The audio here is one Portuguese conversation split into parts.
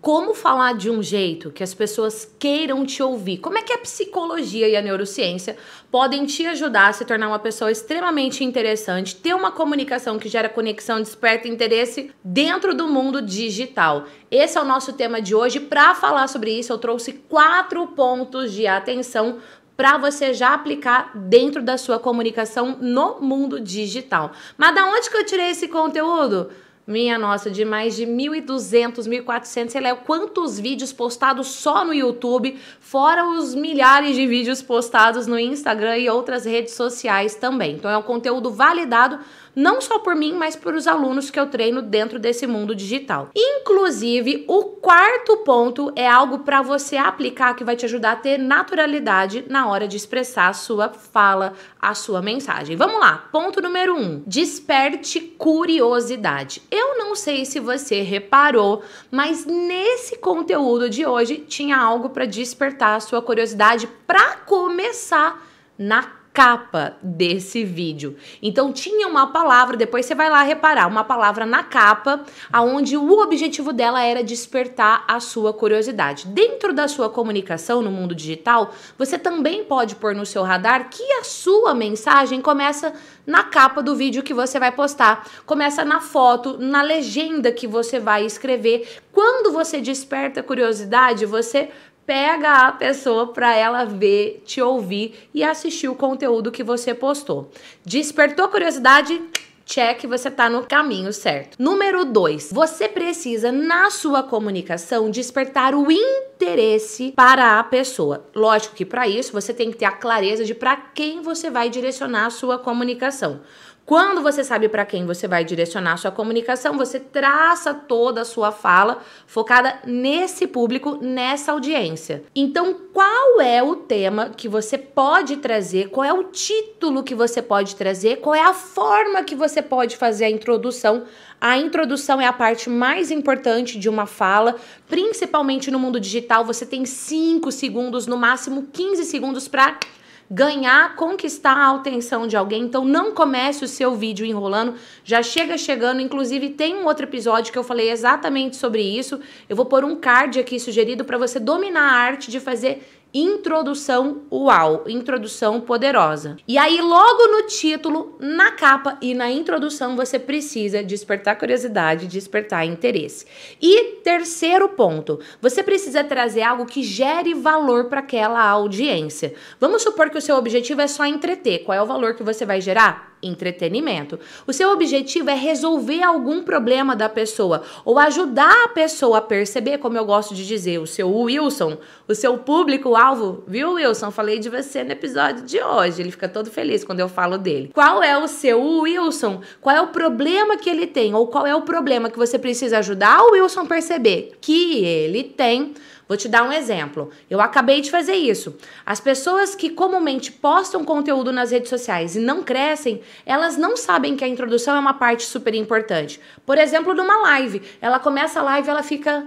Como falar de um jeito que as pessoas queiram te ouvir? Como é que a psicologia e a neurociência podem te ajudar a se tornar uma pessoa extremamente interessante, ter uma comunicação que gera conexão, desperta interesse dentro do mundo digital? Esse é o nosso tema de hoje. Para falar sobre isso, eu trouxe quatro pontos de atenção para você já aplicar dentro da sua comunicação no mundo digital. Mas da onde que eu tirei esse conteúdo? Minha nossa, de mais de 1.200, 1.400, sei lá quantos vídeos postados só no YouTube, fora os milhares de vídeos postados no Instagram e outras redes sociais também. Então é um conteúdo validado não só por mim, mas por os alunos que eu treino dentro desse mundo digital. Inclusive, o quarto ponto é algo para você aplicar que vai te ajudar a ter naturalidade na hora de expressar a sua fala, a sua mensagem. Vamos lá, ponto número um: desperte curiosidade. Eu não sei se você reparou, mas nesse conteúdo de hoje tinha algo para despertar a sua curiosidade para começar na capa desse vídeo. Então tinha uma palavra, depois você vai lá reparar, uma palavra na capa, aonde o objetivo dela era despertar a sua curiosidade. Dentro da sua comunicação no mundo digital, você também pode pôr no seu radar que a sua mensagem começa na capa do vídeo que você vai postar, começa na foto, na legenda que você vai escrever. Quando você desperta curiosidade, você pega a pessoa para ela ver, te ouvir e assistir o conteúdo que você postou. Despertou curiosidade? check, você está no caminho certo. Número 2, você precisa na sua comunicação despertar o interesse para a pessoa. Lógico que para isso você tem que ter a clareza de para quem você vai direcionar a sua comunicação. Quando você sabe para quem você vai direcionar sua comunicação, você traça toda a sua fala focada nesse público, nessa audiência. Então, qual é o tema que você pode trazer? Qual é o título que você pode trazer? Qual é a forma que você pode fazer a introdução? A introdução é a parte mais importante de uma fala, principalmente no mundo digital. Você tem 5 segundos, no máximo 15 segundos para ganhar, conquistar a atenção de alguém. Então não comece o seu vídeo enrolando, já chega chegando. Inclusive tem um outro episódio que eu falei exatamente sobre isso. Eu vou pôr um card aqui sugerido para você dominar a arte de fazer Introdução Uau, introdução poderosa. E aí, logo no título, na capa e na introdução, você precisa despertar curiosidade, despertar interesse. E terceiro ponto, você precisa trazer algo que gere valor para aquela audiência. Vamos supor que o seu objetivo é só entreter. Qual é o valor que você vai gerar? Entretenimento. O seu objetivo é resolver algum problema da pessoa ou ajudar a pessoa a perceber, como eu gosto de dizer, o seu Wilson, o seu público-alvo. Viu, Wilson? Falei de você no episódio de hoje. Ele fica todo feliz quando eu falo dele. Qual é o seu Wilson? Qual é o problema que ele tem? Ou qual é o problema que você precisa ajudar o Wilson a perceber que ele tem? Vou te dar um exemplo. Eu acabei de fazer isso. As pessoas que comumente postam conteúdo nas redes sociais e não crescem, elas não sabem que a introdução é uma parte super importante. Por exemplo, numa live, ela começa a live, ela fica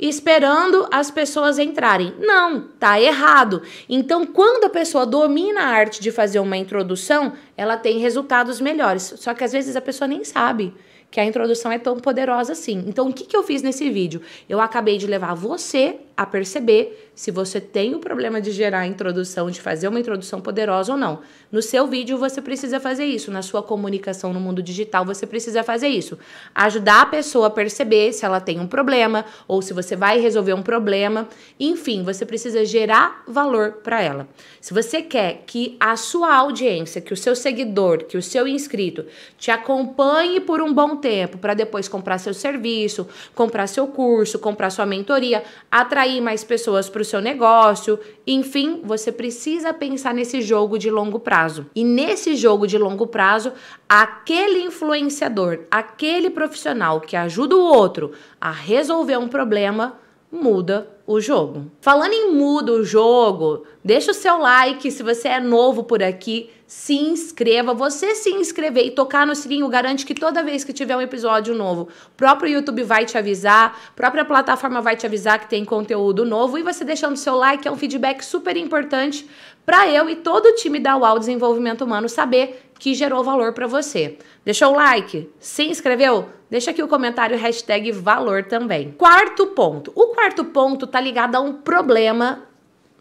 esperando as pessoas entrarem. Não, tá errado. Então, quando a pessoa domina a arte de fazer uma introdução, ela tem resultados melhores. Só que às vezes a pessoa nem sabe que a introdução é tão poderosa assim. Então, o que, que eu fiz nesse vídeo? Eu acabei de levar você a perceber se você tem o problema de gerar a introdução, de fazer uma introdução poderosa ou não. No seu vídeo você precisa fazer isso, na sua comunicação no mundo digital você precisa fazer isso. Ajudar a pessoa a perceber se ela tem um problema ou se você vai resolver um problema. Enfim, você precisa gerar valor para ela. Se você quer que a sua audiência, que o seu seguidor, que o seu inscrito te acompanhe por um bom tempo para depois comprar seu serviço, comprar seu curso, comprar sua mentoria, atrair atrair mais pessoas para o seu negócio. Enfim, você precisa pensar nesse jogo de longo prazo. E nesse jogo de longo prazo, aquele influenciador, aquele profissional que ajuda o outro a resolver um problema, muda o jogo. Falando em muda o jogo, deixa o seu like se você é novo por aqui se inscreva. Você se inscrever e tocar no sininho garante que toda vez que tiver um episódio novo, o próprio YouTube vai te avisar, a própria plataforma vai te avisar que tem conteúdo novo e você deixando seu like é um feedback super importante para eu e todo o time da UAU Desenvolvimento Humano saber que gerou valor para você. Deixou o like? Se inscreveu? Deixa aqui o comentário hashtag valor também. Quarto ponto. O quarto ponto tá ligado a um problema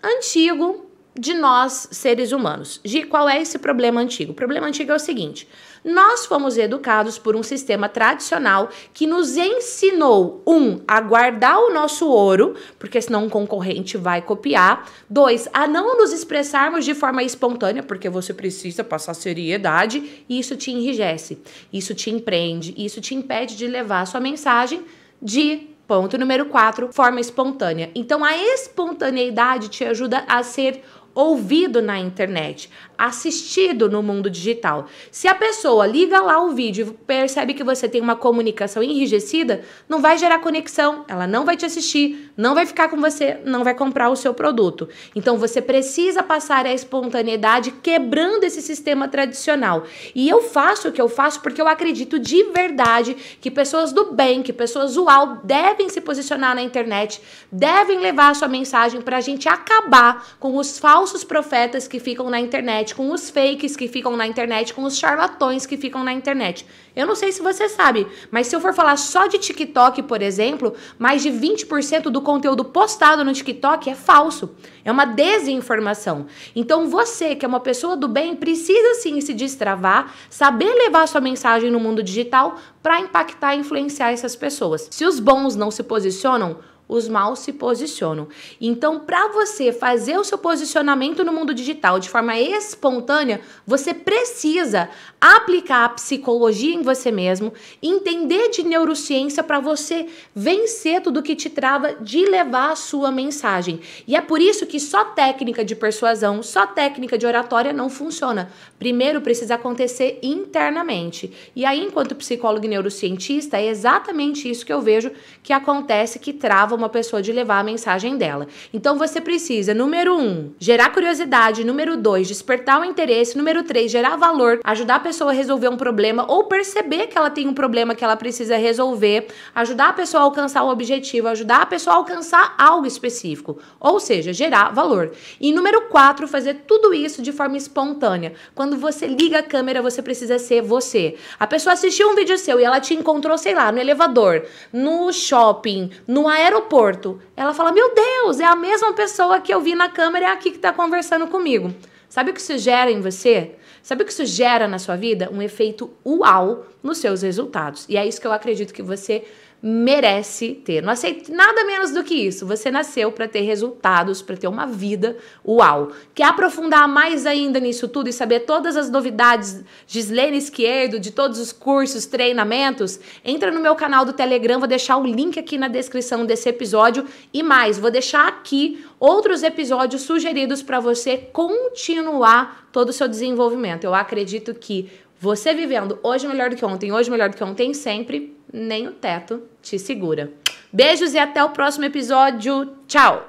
antigo de nós, seres humanos. Gi, qual é esse problema antigo? O problema antigo é o seguinte: nós fomos educados por um sistema tradicional que nos ensinou, um, a guardar o nosso ouro, porque senão um concorrente vai copiar. Dois, a não nos expressarmos de forma espontânea, porque você precisa passar seriedade, e isso te enrijece, isso te empreende, isso te impede de levar a sua mensagem de Ponto número 4, forma espontânea. Então a espontaneidade te ajuda a ser ouvido na internet, assistido no mundo digital. Se a pessoa liga lá o vídeo e percebe que você tem uma comunicação enrijecida, não vai gerar conexão, ela não vai te assistir, não vai ficar com você, não vai comprar o seu produto. Então você precisa passar a espontaneidade quebrando esse sistema tradicional. E eu faço o que eu faço porque eu acredito de verdade que pessoas do bem, que pessoas uau devem se posicionar na internet, devem levar a sua mensagem para a gente acabar com os falsos falsos profetas que ficam na internet, com os fakes que ficam na internet, com os charlatões que ficam na internet. Eu não sei se você sabe, mas se eu for falar só de TikTok, por exemplo, mais de 20% do conteúdo postado no TikTok é falso. É uma desinformação. Então você, que é uma pessoa do bem, precisa sim se destravar, saber levar sua mensagem no mundo digital para impactar e influenciar essas pessoas. Se os bons não se posicionam, os maus se posicionam. Então, para você fazer o seu posicionamento no mundo digital de forma espontânea, você precisa aplicar a psicologia em você mesmo, entender de neurociência para você vencer tudo que te trava de levar a sua mensagem. E é por isso que só técnica de persuasão, só técnica de oratória não funciona. Primeiro precisa acontecer internamente. E aí, enquanto psicólogo e neurocientista, é exatamente isso que eu vejo que acontece que trava uma pessoa de levar a mensagem dela. Então você precisa, número um, gerar curiosidade, número dois, despertar o interesse, número três, gerar valor, ajudar a pessoa a resolver um problema ou perceber que ela tem um problema que ela precisa resolver, ajudar a pessoa a alcançar o objetivo, ajudar a pessoa a alcançar algo específico, ou seja, gerar valor. E número quatro, fazer tudo isso de forma espontânea. Quando você liga a câmera, você precisa ser você. A pessoa assistiu um vídeo seu e ela te encontrou, sei lá, no elevador, no shopping, no aeroporto aeroporto, ela fala: Meu Deus, é a mesma pessoa que eu vi na câmera, é aqui que está conversando comigo. Sabe o que isso gera em você? Sabe o que isso gera na sua vida? Um efeito uau nos seus resultados. E é isso que eu acredito que você merece ter. Não aceite nada menos do que isso. Você nasceu para ter resultados, para ter uma vida uau. Quer aprofundar mais ainda nisso tudo e saber todas as novidades Gislene Esquerdo, de todos os cursos, treinamentos? Entra no meu canal do Telegram, vou deixar o link aqui na descrição desse episódio e mais, vou deixar aqui outros episódios sugeridos para você continuar todo o seu desenvolvimento. Eu acredito que você vivendo hoje melhor do que ontem, hoje melhor do que ontem sempre, nem o teto te segura. Beijos e até o próximo episódio. Tchau!